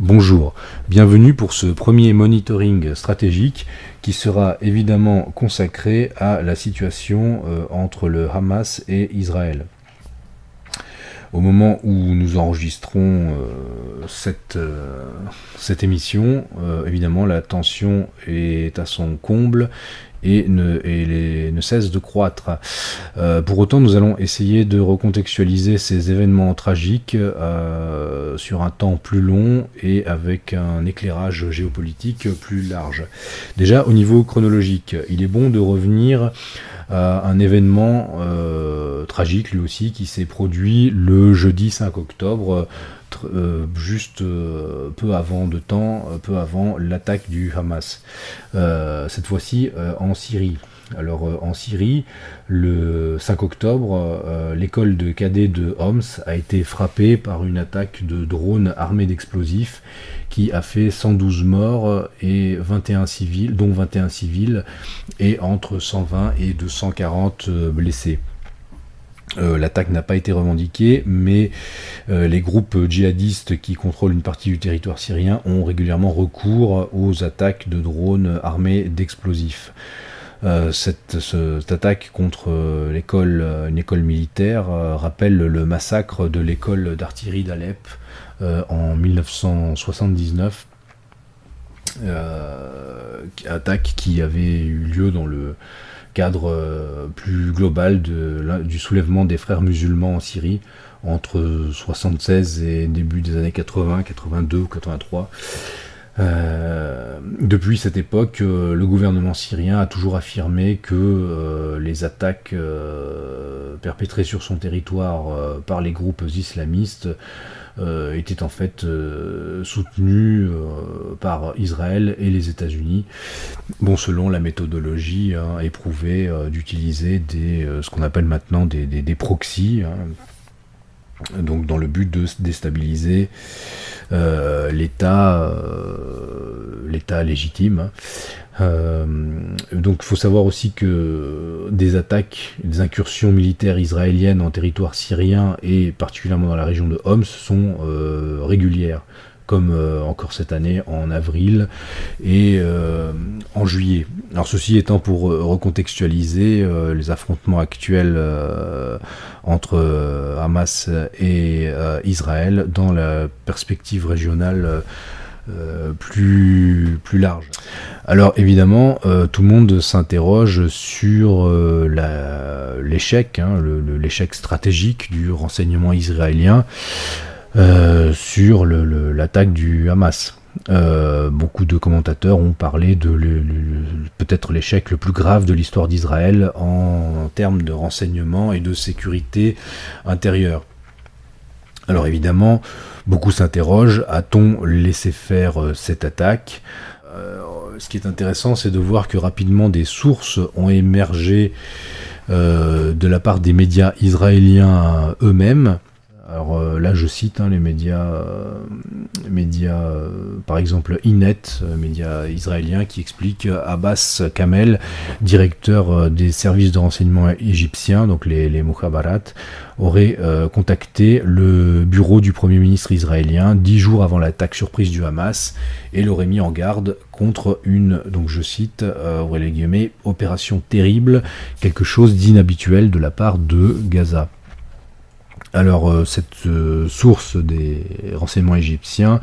Bonjour, bienvenue pour ce premier monitoring stratégique qui sera évidemment consacré à la situation euh, entre le Hamas et Israël. Au moment où nous enregistrons euh, euh, cette, émission, évidemment la tension est à son comble et ne, cesse de croître. Euh, pour autant, nous allons essayer de recontextualiser ces événements tragiques euh, sur un temps plus long et avec un éclairage géopolitique plus large. Déjà, au niveau chronologique, il est bon de revenir à un événement euh, tragique lui aussi qui s'est produit le jeudi 5 octobre euh, juste euh, peu avant de temps, euh, peu avant l'attaque du Hamas. cette fois-ci en Syrie. Alors en Syrie, le 5 octobre, l'école de cadets de Homs a été frappée par une attaque de drones armés d'explosifs qui a fait 112 morts et 21 civils, dont 21 civils, et entre 120 et 240 blessés. Euh, l'attaque n'a pas été revendiquée, mais euh, les groupes djihadistes qui contrôlent une partie du territoire syrien ont régulièrement recours aux attaques de drones armés d'explosifs. Euh, cette, attaque contre une école militaire rappelle le massacre de l'école d'artillerie d'Alep en 1979, attaque qui avait eu lieu dans le cadre euh, plus global du soulèvement des frères musulmans en Syrie entre 76 et début des années 80, 82 ou 83. Euh, depuis cette époque, euh, le gouvernement syrien a toujours affirmé que les attaques perpétrées sur son territoire par les groupes islamistes euh, était en fait euh, soutenu euh, par Israël et les États-Unis. Bon, selon la méthodologie hein, éprouvée d'utiliser des ce qu'on appelle maintenant des, des, proxys. Hein, donc dans le but de déstabiliser l'État, l'État légitime. Hein. Euh, donc il faut savoir aussi que des attaques, des incursions militaires israéliennes en territoire syrien et particulièrement dans la région de Homs sont euh, régulières, comme euh, encore cette année en avril et en juillet. Alors ceci étant pour recontextualiser les affrontements actuels entre Hamas et Israël dans la perspective régionale euh, plus, plus large. Alors évidemment, euh, tout le monde s'interroge sur euh, l'échec, hein, l'échec stratégique du renseignement israélien sur l'attaque du Hamas. beaucoup de commentateurs ont parlé de peut-être l'échec le plus grave de l'histoire d'Israël en, termes de renseignement et de sécurité intérieure. Alors évidemment, beaucoup s'interrogent, a-t-on laissé faire euh, cette attaque? Euh, Ce qui est intéressant, c'est de voir que rapidement des sources ont émergé euh, de la part des médias israéliens eux-mêmes. Alors là, je cite hein, les médias, médias par exemple Inet, média israélien, qui explique Abbas Kamel, directeur des services de renseignement égyptiens, donc les, les aurait euh, contacté le bureau du Premier ministre israélien dix jours avant l'attaque surprise du Hamas et l'aurait mis en garde contre une, donc je cite, euh, guillemets, opération terrible, quelque chose d'inhabituel de la part de Gaza. Alors euh, cette euh, source des renseignements égyptiens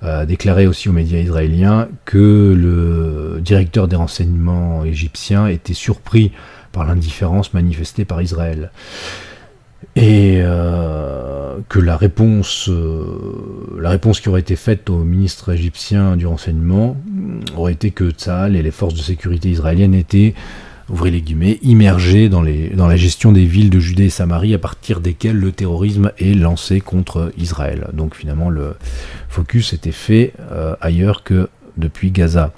a déclaré aussi aux médias israéliens que le directeur des renseignements égyptiens était surpris par l'indifférence manifestée par Israël. Et euh, que la réponse, euh, la réponse qui aurait été faite au ministre égyptien du renseignement aurait été que Tzahal et les forces de sécurité israéliennes étaient, ouvrez les guillemets, immergés dans, les, dans la gestion des villes de Judée et Samarie à partir desquelles le terrorisme est lancé contre Israël. Donc finalement le focus était fait euh, ailleurs que depuis Gaza.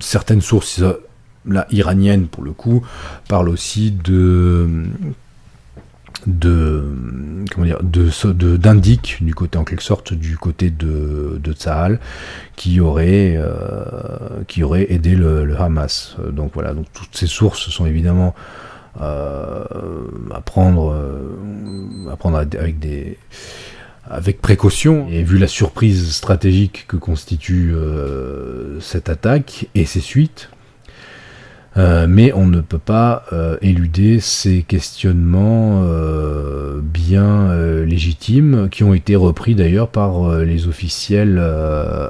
certaines sources la iranienne pour le coup, parle aussi de de dire de d'indique du côté en quelque sorte du côté de de qui aurait euh, qui aurait aidé le, Hamas. Donc voilà donc toutes ces sources sont évidemment euh, à prendre euh, avec des avec précaution, et vu la surprise stratégique que constitue cette attaque et ses suites, euh, mais on ne peut pas euh, éluder ces questionnements euh, bien légitimes qui ont été repris d'ailleurs par les officiels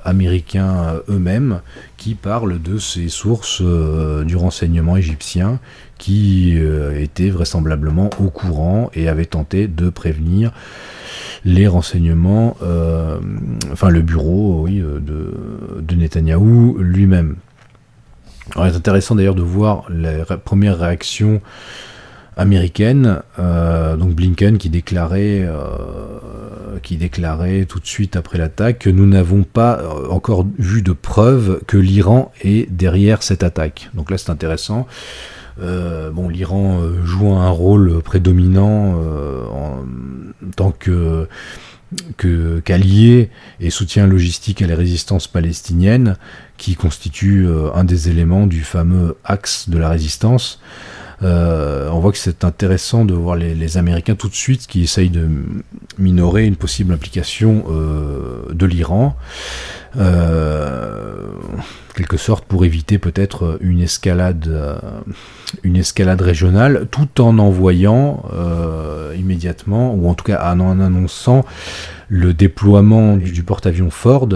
américains eux-mêmes qui parlent de ces sources du renseignement égyptien qui étaient vraisemblablement au courant et avaient tenté de prévenir les renseignements, enfin le bureau oui, de, de Netanyahou lui-même. Alors, c'est intéressant d'ailleurs de voir les premières réactions américaines. Euh, donc Blinken qui déclarait, euh, qui déclarait tout de suite après l'attaque que nous n'avons pas euh, encore vu de preuves que l'Iran est derrière cette attaque. Donc là c'est intéressant. bon, l'Iran joue un rôle prédominant en tant que qu'allié et soutien logistique à la résistance palestinienne, qui constitue euh, un des éléments du fameux axe de la résistance. Euh, on voit que c'est intéressant de voir les, Américains tout de suite qui essayent de minorer une possible implication euh, de l'Iran, quelque sorte pour éviter peut-être une escalade, une escalade régionale, tout en envoyant immédiatement, ou en tout cas en annonçant le déploiement du, porte-avions Ford.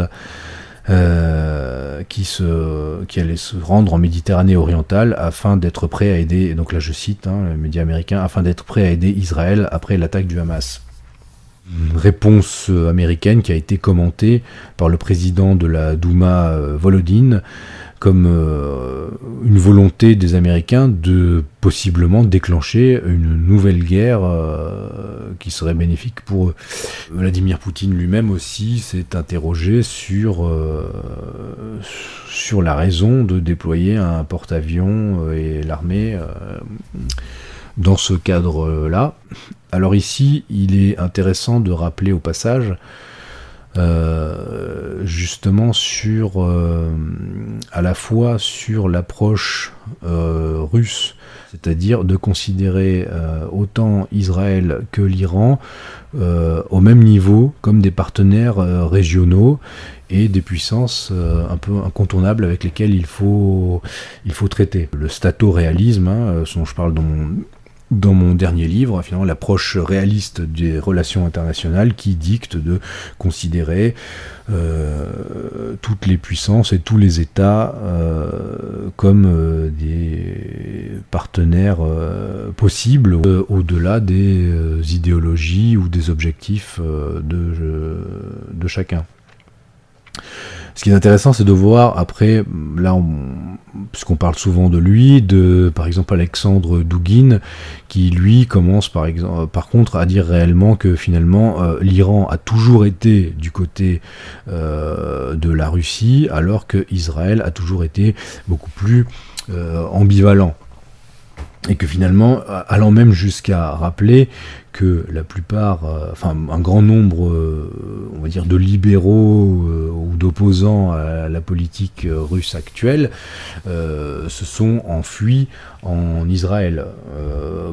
Qui, allait se rendre en Méditerranée orientale afin d'être prêt à aider, donc là je cite hein, les médias afin d'être prêt à aider Israël après l'attaque du Hamas. Réponse américaine qui a été commentée par le président de la Douma, euh, Volodine, comme euh, une volonté des Américains de possiblement déclencher une nouvelle guerre euh, qui serait bénéfique pour eux. Vladimir Poutine lui-même aussi s'est interrogé sur, euh, sur la raison de déployer un porte-avions et l'armée dans ce cadre-là. Alors ici, il est intéressant de rappeler au passage euh, justement sur euh, à la fois sur l'approche euh, russe, c'est-à-dire de considérer autant Israël que l'Iran au même niveau comme des partenaires régionaux et des puissances un peu incontournables avec lesquelles il faut, traiter. Le stato-réalisme, hein, je parle dans mon, dans mon dernier livre, finalement, l'approche réaliste des relations internationales qui dicte de considérer euh, toutes les puissances et tous les États euh, comme euh, des partenaires possibles au-delà des idéologies ou des objectifs de, de chacun. Ce qui est intéressant, c'est de voir après, là, puisqu'on parle souvent de lui, de par exemple Alexandre Douguin, qui lui commence par exemple, par contre à dire réellement que finalement euh, l'Iran a toujours été du côté euh, de la Russie, alors que Israël a toujours été beaucoup plus euh, ambivalent. Et que finalement, allant même jusqu'à rappeler que la plupart, euh, enfin un grand nombre, euh, on va dire, de libéraux euh, ou d'opposants à la politique russe actuelle se sont enfuis en Israël.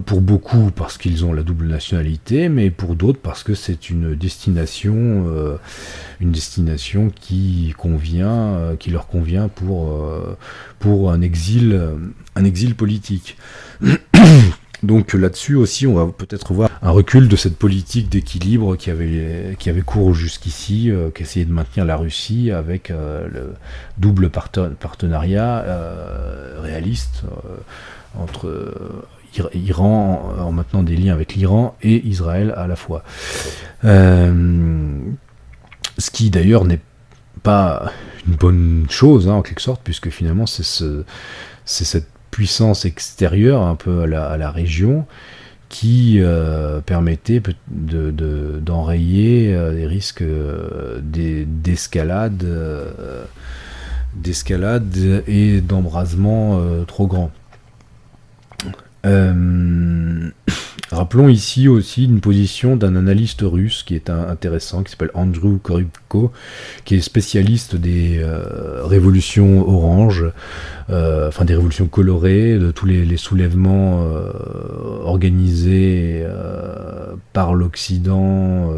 pour beaucoup parce qu'ils ont la double nationalité, mais pour d'autres parce que c'est une destination, une destination qui convient, qui leur convient pour pour un exil, un exil politique. Donc là-dessus aussi, on va peut-être voir un recul de cette politique d'équilibre qui avait, qui avait cours jusqu'ici, euh, qui essayait de maintenir la Russie avec euh, le double partenariat euh, réaliste entre Iran, en maintenant des liens avec l'Iran et Israël à la fois. ce qui d'ailleurs n'est pas une bonne chose, hein, en quelque sorte, puisque finalement c'est ce, cette puissance extérieure un peu à la, région qui euh, permettait d'enrayer euh, des risques euh, d'escalade d'escalade et d'embrasement trop grands. Rappelons ici aussi une position d'un analyste russe qui est intéressant, qui s'appelle Andrew Korybko, qui est spécialiste des euh, révolutions oranges, euh, enfin des révolutions colorées, de tous les, soulèvements euh, organisés par l'Occident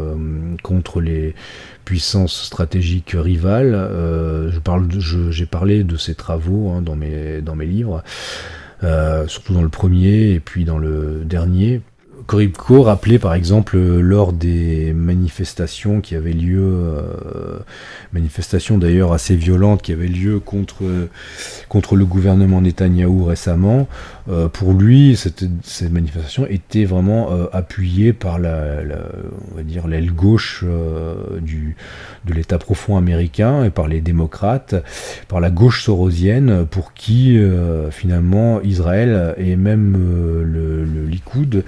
contre les puissances stratégiques rivales. j'ai parlé de ces travaux hein, dans, mes, dans mes livres. surtout dans le premier et puis dans le dernier. Koribko rappelait par exemple lors des manifestations qui avaient lieu, euh, manifestations d'ailleurs assez violentes qui avaient lieu contre, contre le gouvernement Netanyahou récemment, euh, pour lui ces manifestations étaient vraiment euh, appuyées par la, on va dire l'aile gauche du, de l'État profond américain et par les démocrates, par la gauche sorosienne pour qui finalement Israël et même le Likoud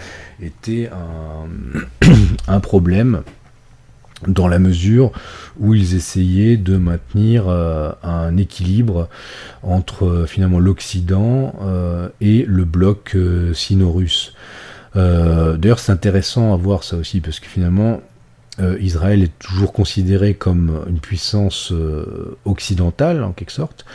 un, problème dans la mesure où ils essayaient de maintenir euh, un équilibre entre euh, finalement l'Occident euh, et le bloc sino-russe. D'ailleurs, c'est intéressant à voir ça aussi parce que finalement, Israël est toujours considéré comme une puissance occidentale en quelque sorte,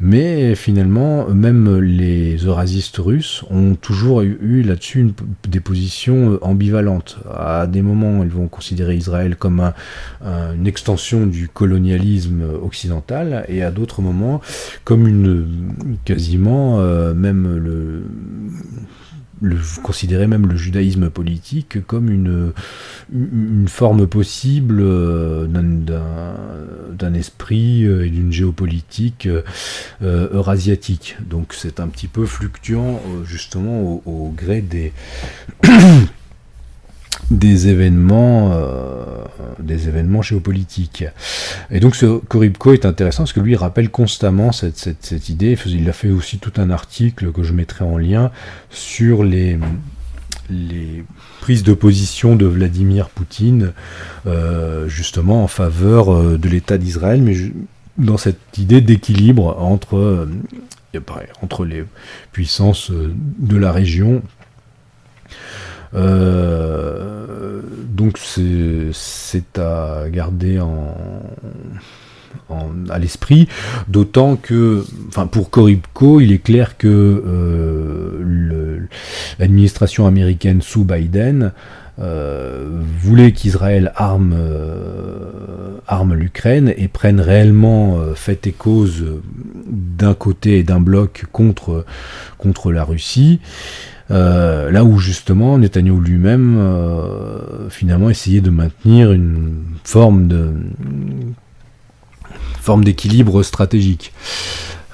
mais finalement, même les eurasistes russes ont toujours eu, là-dessus des positions euh, ambivalentes. À des moments, ils vont considérer Israël comme une extension du colonialisme occidental, et à d'autres moments, comme une quasiment euh, même le le, considérer même le judaïsme politique comme une, une forme possible euh, d'un esprit euh, et d'une géopolitique euh, eurasiatique. Donc c'est un petit peu fluctuant justement au gré des des événements, euh, des événements géopolitiques. Et donc ce Koribko est intéressant parce que lui rappelle constamment cette, cette, idée. Il a fait aussi tout un article que je mettrai en lien sur les, les prises de position de Vladimir Poutine, euh, justement en faveur euh, de l'État d'Israël, mais dans cette idée d'équilibre entre, euh, entre les puissances de la région donc c'est à garder en, à l'esprit, d'autant que, enfin pour Koribko, il est clair que euh, l'administration américaine sous Biden euh, voulait qu'Israël arme, arme l'Ukraine et prenne réellement fait et cause d'un côté et d'un bloc contre la Russie. Euh, là où justement Netanyahu lui-même euh, finalement essayait de maintenir une forme de forme d'équilibre stratégique,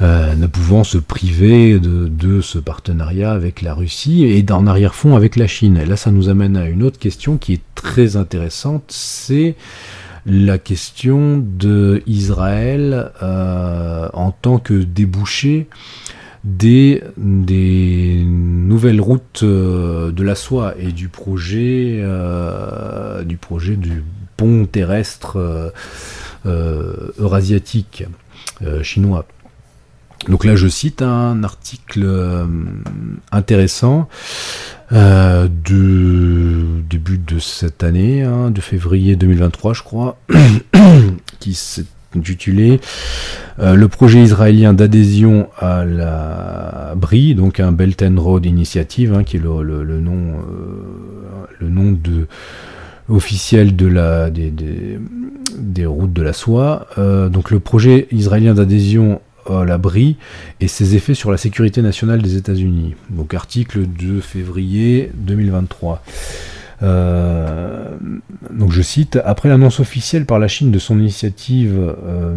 euh, ne pouvant se priver de, ce partenariat avec la Russie et d'en arrière-fond avec la Chine. Et là, ça nous amène à une autre question qui est très intéressante, c'est la question de Israël en tant que débouché des, nouvelles routes euh, de la soie et du projet, euh, du, projet du pont terrestre euh, eurasiatique chinois. Donc là, je cite un article intéressant de début de cette année, hein, de février 2023, je crois, qui s'est intitulé euh, Le projet israélien d'adhésion à la BRI, donc un Belt and Road Initiative, hein, qui est le, nom, euh, officiel de la, des, routes de la soie. Euh, donc le projet israélien d'adhésion à la BRI et ses effets sur la sécurité nationale des États-Unis. Donc article de février 2023. Euh, donc je cite, après l'annonce officielle par la Chine de son initiative euh,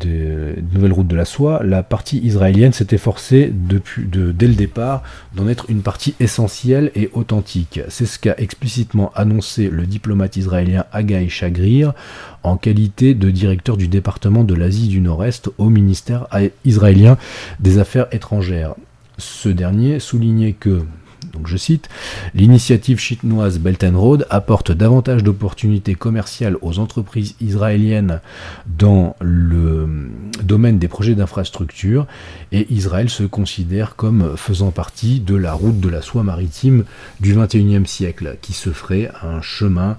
de, nouvelle route de la soie, la partie israélienne s'est efforcée depuis, de, dès le départ d'en être une partie essentielle et authentique. C'est ce qu'a explicitement annoncé le diplomate israélien Agaï Chagrir en qualité de directeur du département de l'Asie du Nord-Est au ministère israélien des Affaires étrangères. Ce dernier soulignait que Donc je cite, l'initiative chinoise Belt and Road apporte davantage d'opportunités commerciales aux entreprises israéliennes dans le domaine des projets d'infrastructure et Israël se considère comme faisant partie de la route de la soie maritime du 21e siècle qui se ferait un chemin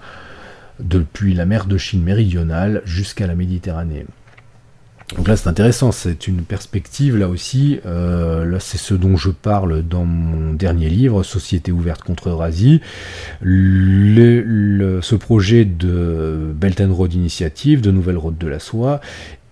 depuis la mer de Chine méridionale jusqu'à la Méditerranée. Donc là, c'est intéressant, c'est une perspective, là aussi, euh, là c'est ce dont je parle dans mon dernier livre, Société ouverte contre Eurasie. ce projet de Belt and Road Initiative, de Nouvelle Route de la Soie,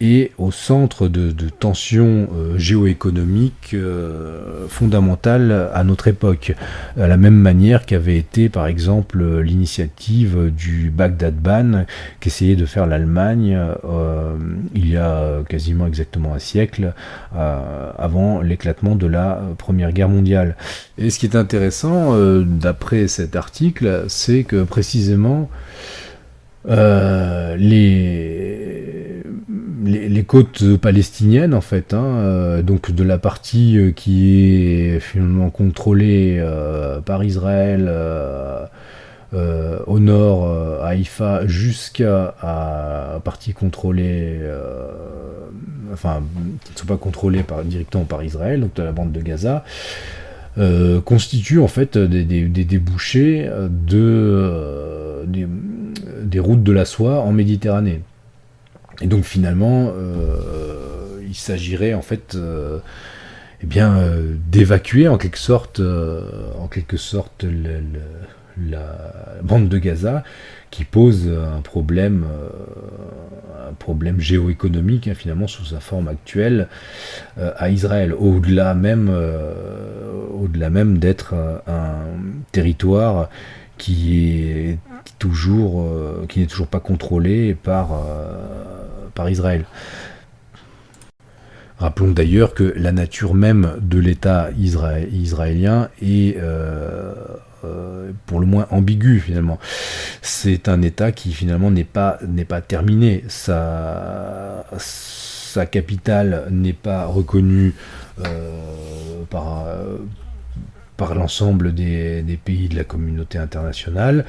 et au centre de, tensions euh, géoéconomiques euh, fondamentales à notre époque, à la même manière qu'avait été par exemple l'initiative du Bagdad Ban qu'essayait de faire l'Allemagne euh, il y a quasiment exactement un siècle avant l'éclatement de la Première Guerre mondiale. Et ce qui est intéressant d'après cet article, c'est que précisément les les, côtes palestiniennes en fait, hein, euh, donc de la partie euh, qui est finalement contrôlée euh, par Israël au nord à Haïfa jusqu'à la partie contrôlée, enfin qui ne sont pas contrôlées directement par Israël, donc de la bande de Gaza. constitue en fait des, débouchés de, des routes de la soie en Méditerranée. Et donc finalement, euh, il s'agirait en fait euh, eh bien, euh, d'évacuer en quelque sorte, en quelque sorte la bande de Gaza qui pose un problème, un problème géoéconomique hein, finalement sous sa forme actuelle à Israël, au-delà même, au-delà même d'être un territoire qui est toujours, qui n'est toujours pas contrôlé par par Israël. Rappelons d'ailleurs que la nature même de l'État israélien est euh, euh, pour le moins ambigu finalement. C'est un État qui finalement n'est pas, pas terminé. Sa, sa capitale n'est pas reconnue euh, par, par l'ensemble des, pays de la communauté internationale.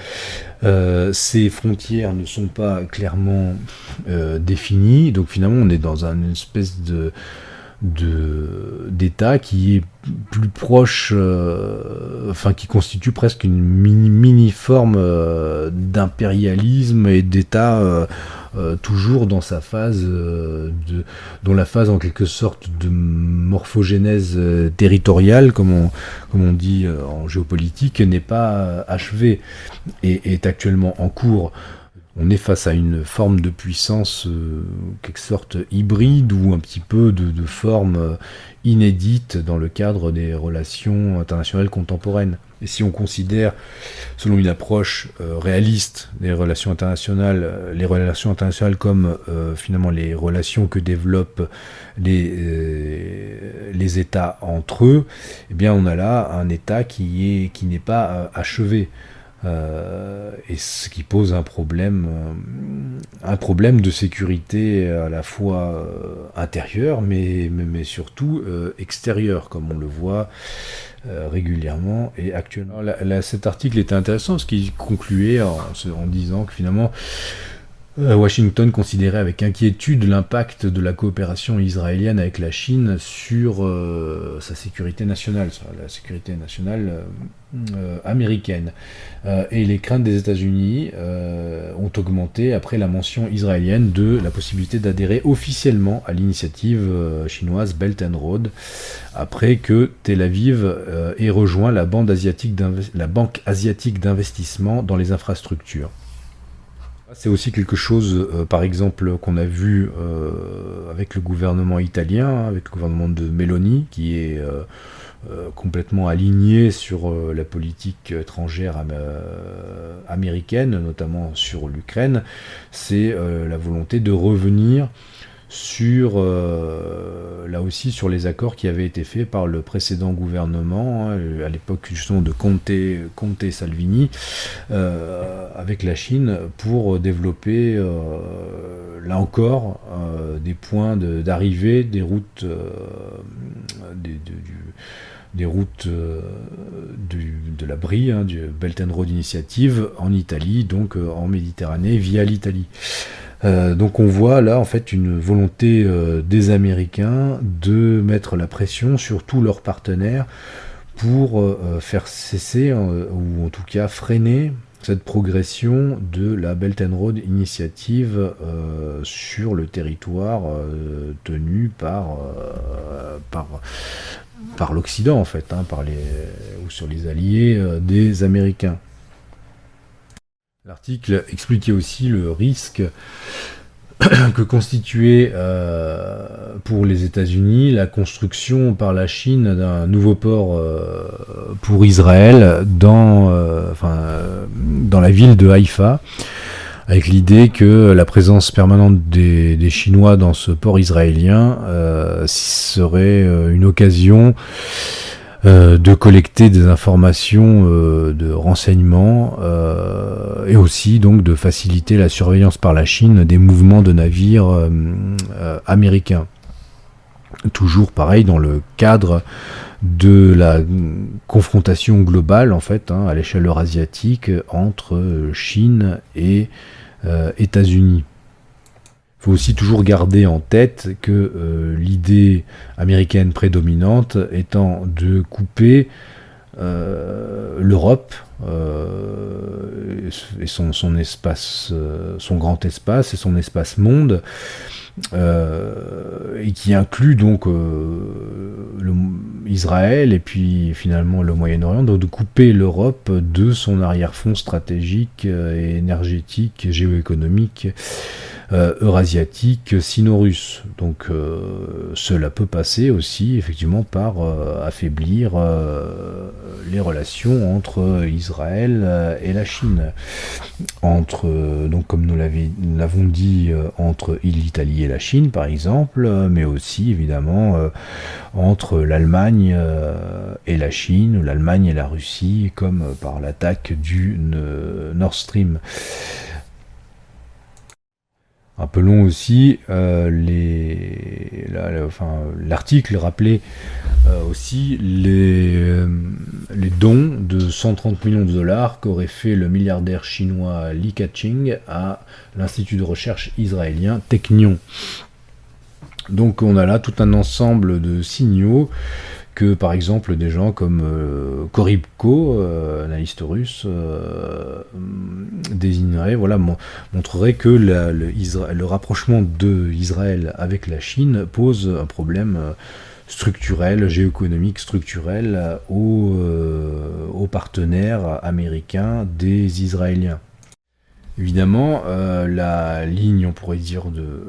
Euh, ces frontières ne sont pas clairement euh, définies, donc finalement on est dans une espèce de d'État qui est plus proche, euh, enfin qui constitue presque une mini, mini forme d'impérialisme et d'État euh, toujours dans sa phase, euh, de, dans la phase en quelque sorte de morphogénèse euh, territoriale, comme on, comme on dit en géopolitique, n'est pas achevée et est actuellement en cours on est face à une forme de puissance, quelque sorte hybride ou un petit peu de, de forme inédite dans le cadre des relations internationales contemporaines. Et si on considère, selon une approche euh, réaliste des relations internationales, euh, les relations internationales comme euh, finalement les relations que développent les, les États entre eux, eh bien on a là un État qui est qui n'est pas achevé. Et ce qui pose un problème, un problème de sécurité à la fois intérieure, mais, mais, mais surtout extérieure, comme on le voit euh, régulièrement et actuellement. cet article était intéressant parce qu'il concluait en, en, disant que finalement euh, Washington considérait avec inquiétude l'impact de la coopération israélienne avec la Chine sur euh, sa sécurité nationale, sur la sécurité nationale américaine. et les craintes des États-Unis ont augmenté après la mention israélienne de la possibilité d'adhérer officiellement à l'initiative chinoise Belt and Road après que Tel Aviv euh, ait rejoint la, Banque asiatique d'investissement dans les infrastructures. C'est aussi quelque chose, euh, par exemple, qu'on a vu euh, avec le gouvernement italien, hein, avec le gouvernement de Meloni, qui est complètement aligné sur la politique étrangère américaine, notamment sur l'Ukraine. C'est la volonté de revenir sur euh, là aussi sur les accords qui avaient été faits par le précédent gouvernement hein, à l'époque justement de Conte, Conte Salvini euh, avec la Chine pour développer euh, là encore des points d'arrivée des routes des routes de la BRI, hein, du Belt and Road Initiative, en Italie, donc en Méditerranée, via l'Italie. Donc on voit là en fait une volonté des Américains de mettre la pression sur tous leurs partenaires pour faire cesser ou en tout cas freiner cette progression de la Belt and Road Initiative euh, sur le territoire euh, tenu par, euh, l'Occident en fait, hein, ou sur les alliés des Américains. L'article expliquait aussi le risque que constituait euh, pour les États-Unis la construction par la Chine d'un nouveau port euh, pour Israël dans, euh, enfin, dans la ville de Haïfa, avec l'idée que la présence permanente des, des, Chinois dans ce port israélien serait une occasion euh, de collecter des informations euh, de renseignements euh, et aussi donc de faciliter la surveillance par la Chine des mouvements de navires américains. Toujours pareil dans le cadre de la confrontation globale en fait hein, à l'échelle eurasiatique entre Chine et États-Unis faut aussi toujours garder en tête que euh, l'idée américaine prédominante étant de couper euh, l'Europe euh, et son, espace, son grand espace et son espace monde, et qui inclut donc Israël et puis finalement le Moyen-Orient, donc de couper l'Europe de son arrière-fond stratégique et énergétique, géoéconomique euh, eurasiatique sino-russe. Donc euh, cela peut passer aussi effectivement par euh, affaiblir les relations entre Israël et la Chine. Entre, donc comme nous l'avons dit, entre l'Italie et la Chine par exemple, mais aussi évidemment entre l'Allemagne et la Chine, l'Allemagne et la Russie, comme par l'attaque du Nord Stream. Rappelons aussi euh, les, l'article rappelait euh, aussi les, euh, les dons de 130 millions de dollars qu'aurait fait le milliardaire chinois Li Ka-ching à l'institut de recherche israélien Technion. Donc on a là tout un ensemble de signaux que par exemple des gens comme euh, Koribko, euh, analyste russe, euh, désignerait, voilà, montrerait que le, rapprochement de Israël avec la Chine pose un problème structurel, géoéconomique structurel aux, aux partenaires américains des Israéliens. Évidemment, euh, la ligne, on pourrait dire, de,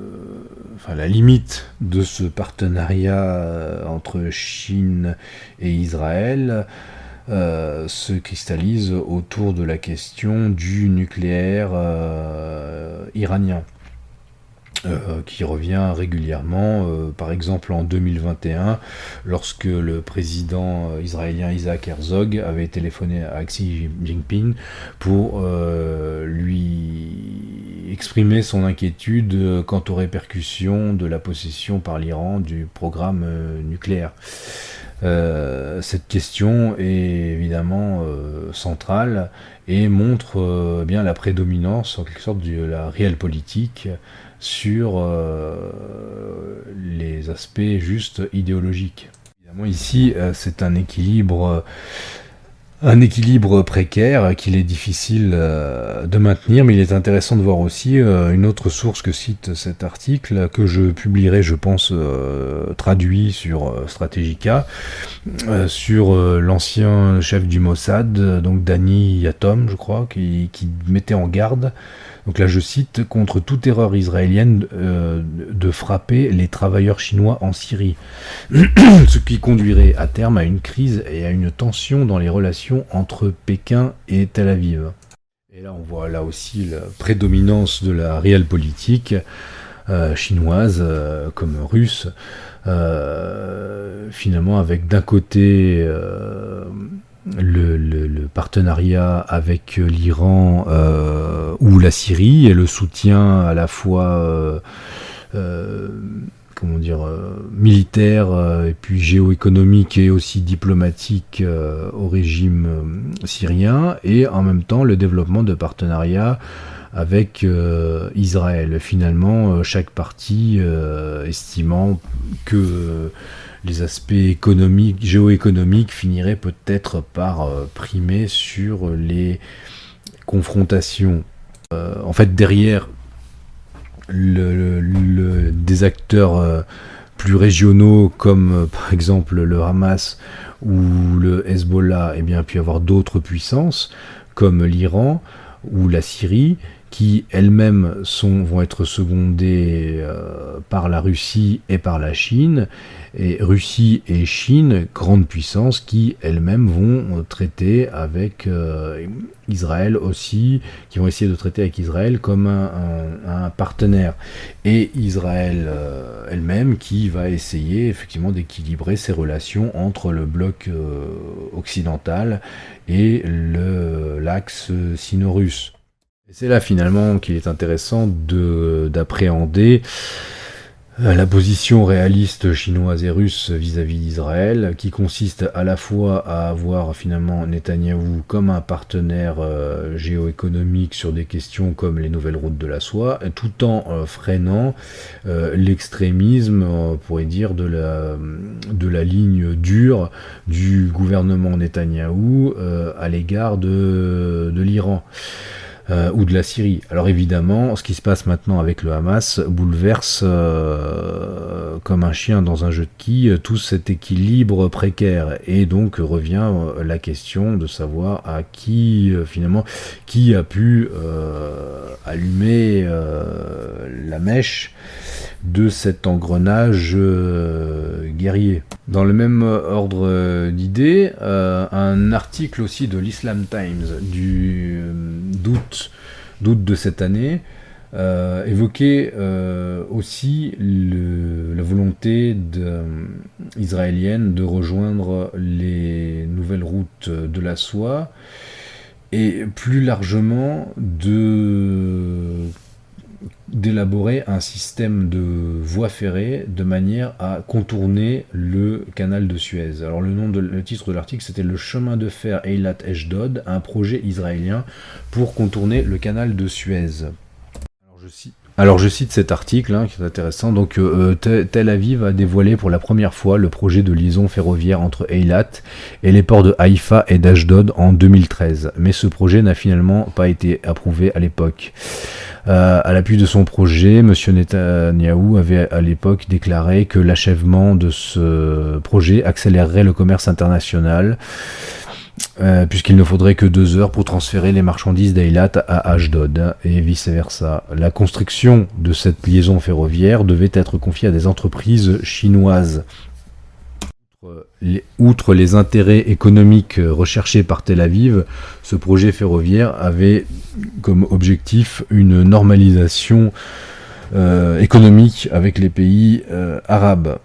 enfin, la limite de ce partenariat euh, entre Chine et Israël euh, se cristallise autour de la question du nucléaire iranien. Euh, qui revient régulièrement, par exemple en 2021, lorsque le président israélien Isaac Herzog avait téléphoné à Xi Jinping pour lui exprimer son inquiétude quant aux répercussions de la possession par l'Iran du programme nucléaire. cette question est évidemment centrale et montre bien la prédominance en quelque sorte de la réelle politique sur euh, les aspects juste idéologiques. Évidemment, ici, euh, c'est un équilibre euh, un équilibre précaire qu'il est difficile de maintenir, mais il est intéressant de voir aussi une autre source que cite cet article, que je publierai, je pense, traduit sur Strategica, sur l'ancien chef du Mossad, donc Dani Yatom, je crois, qui mettait en garde donc là, je cite, contre toute erreur israélienne euh, de frapper les travailleurs chinois en Syrie, ce qui conduirait à terme à une crise et à une tension dans les relations entre Pékin et Tel Aviv. Et là, on voit là aussi la prédominance de la réelle politique euh, chinoise euh, comme russe, finalement avec d'un côté le, partenariat avec l'Iran euh, ou la Syrie et le soutien à la fois euh, euh, comment dire, militaire et puis géoéconomique et aussi diplomatique au régime syrien, et en même temps le développement de partenariats avec Israël. Finalement, chaque partie estimant que les aspects économiques, géoéconomiques finiraient peut-être par primer sur les confrontations. en fait, derrière des acteurs euh, plus régionaux comme euh, par exemple le Hamas ou le Hezbollah, et eh bien, puis avoir d'autres puissances comme l'Iran ou la Syrie qui elles-mêmes vont être secondées euh, par la Russie et par la Chine, et Russie et Chine, grandes puissances qui elles-mêmes vont traiter avec euh, Israël aussi, qui vont essayer de traiter avec Israël comme un, partenaire, et Israël euh, elle-même qui va essayer effectivement d'équilibrer ses relations entre le bloc occidental et l'axe sino-russe. C'est là finalement qu'il est intéressant d'appréhender euh, la position réaliste chinoise et russe vis-à-vis d'Israël, qui consiste à la fois à avoir finalement Netanyahou comme un partenaire euh, géoéconomique sur des questions comme les nouvelles routes de la soie, tout en euh, freinant l'extrémisme, on pourrait dire, de la, de la ligne dure du gouvernement Netanyahou à l'égard de, de l'Iran. Euh, ou de la Syrie. Alors évidemment, ce qui se passe maintenant avec le Hamas bouleverse euh, comme un chien dans un jeu de quilles tout cet équilibre précaire. Et donc revient euh, la question de savoir à qui finalement qui a pu allumer la mèche de cet engrenage guerrier. Dans le même ordre d'idées, un article aussi de l'Islam Times du d'août de cette année, euh, évoquait euh, aussi la volonté israélienne de rejoindre les nouvelles routes de la soie et plus largement de d'élaborer un système de voies ferrées de manière à contourner le canal de Suez. Alors le nom de le titre de l'article c'était le chemin de fer Eilat Eshdod, un projet israélien pour contourner le canal de Suez. Alors je cite alors je cite cet article hein, qui est intéressant. Donc euh, euh, Tel Aviv a dévoilé pour la première fois le projet de liaison ferroviaire entre Eilat et les ports de Haïfa et d'Ashdod en 2013. Mais ce projet n'a finalement pas été approuvé à l'époque. Euh, à l'appui de son projet, M. Netanyahou avait à l'époque déclaré que l'achèvement de ce projet accélérerait le commerce international. Euh, puisqu'il ne faudrait que deux heures pour transférer les marchandises d'Eilat à Ashdod et vice-versa. La construction de cette liaison ferroviaire devait être confiée à des entreprises chinoises. Outre les intérêts économiques recherchés par Tel Aviv, ce projet ferroviaire avait comme objectif une normalisation euh, économique avec les pays euh, arabes.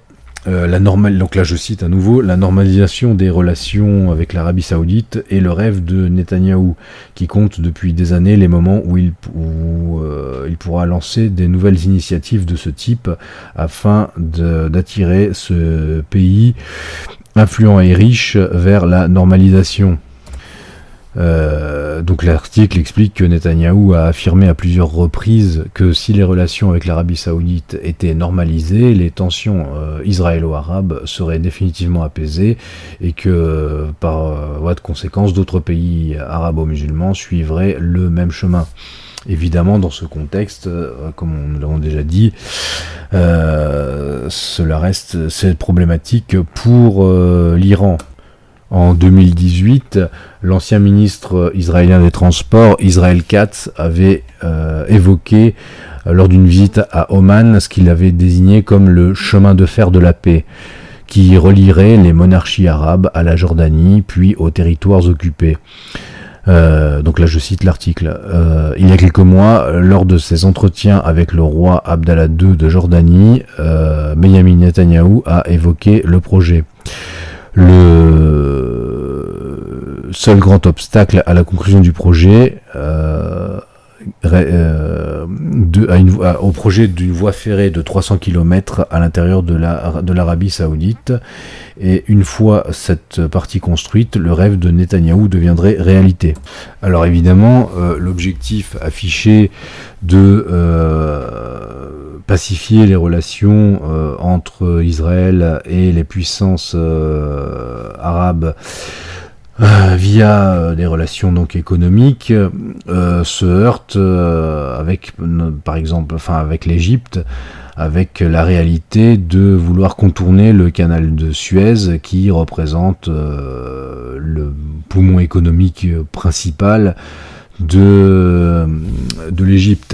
Euh, la donc là je cite à nouveau, la normalisation des relations avec l'Arabie Saoudite est le rêve de Netanyahou, qui compte depuis des années les moments où il, euh, il pourra lancer des nouvelles initiatives de ce type afin d'attirer ce pays influent et riche vers la normalisation. Euh, donc l'article explique que Netanyahou a affirmé à plusieurs reprises que si les relations avec l'Arabie saoudite étaient normalisées, les tensions euh, israélo-arabes seraient définitivement apaisées et que par voie de conséquence d'autres pays arabo-musulmans suivraient le même chemin. Évidemment, dans ce contexte, euh, comme nous l'avons déjà dit, cela reste problématique pour l'Iran. En 2018, l'ancien ministre israélien des Transports, Israël Katz, avait euh, évoqué euh, lors d'une visite à Oman ce qu'il avait désigné comme le chemin de fer de la paix, qui relierait les monarchies arabes à la Jordanie, puis aux territoires occupés. Euh, donc là, je cite l'article. il y a quelques mois, lors de ses entretiens avec le roi Abdallah II de Jordanie, Benjamin Netanyahu a évoqué le projet. Le seul grand obstacle à la conclusion du projet, euh, au projet d'une voie ferrée de 300 km à l'intérieur de l'Arabie la, saoudite. Et une fois cette partie construite, le rêve de Netanyahou deviendrait réalité. Alors évidemment, l'objectif affiché de pacifier les relations entre Israël et les puissances arabes euh, via euh, des relations donc économiques euh, se heurte avec par exemple enfin avec l'Égypte avec la réalité de vouloir contourner le canal de Suez qui représente le poumon économique principal de, de l'Égypte.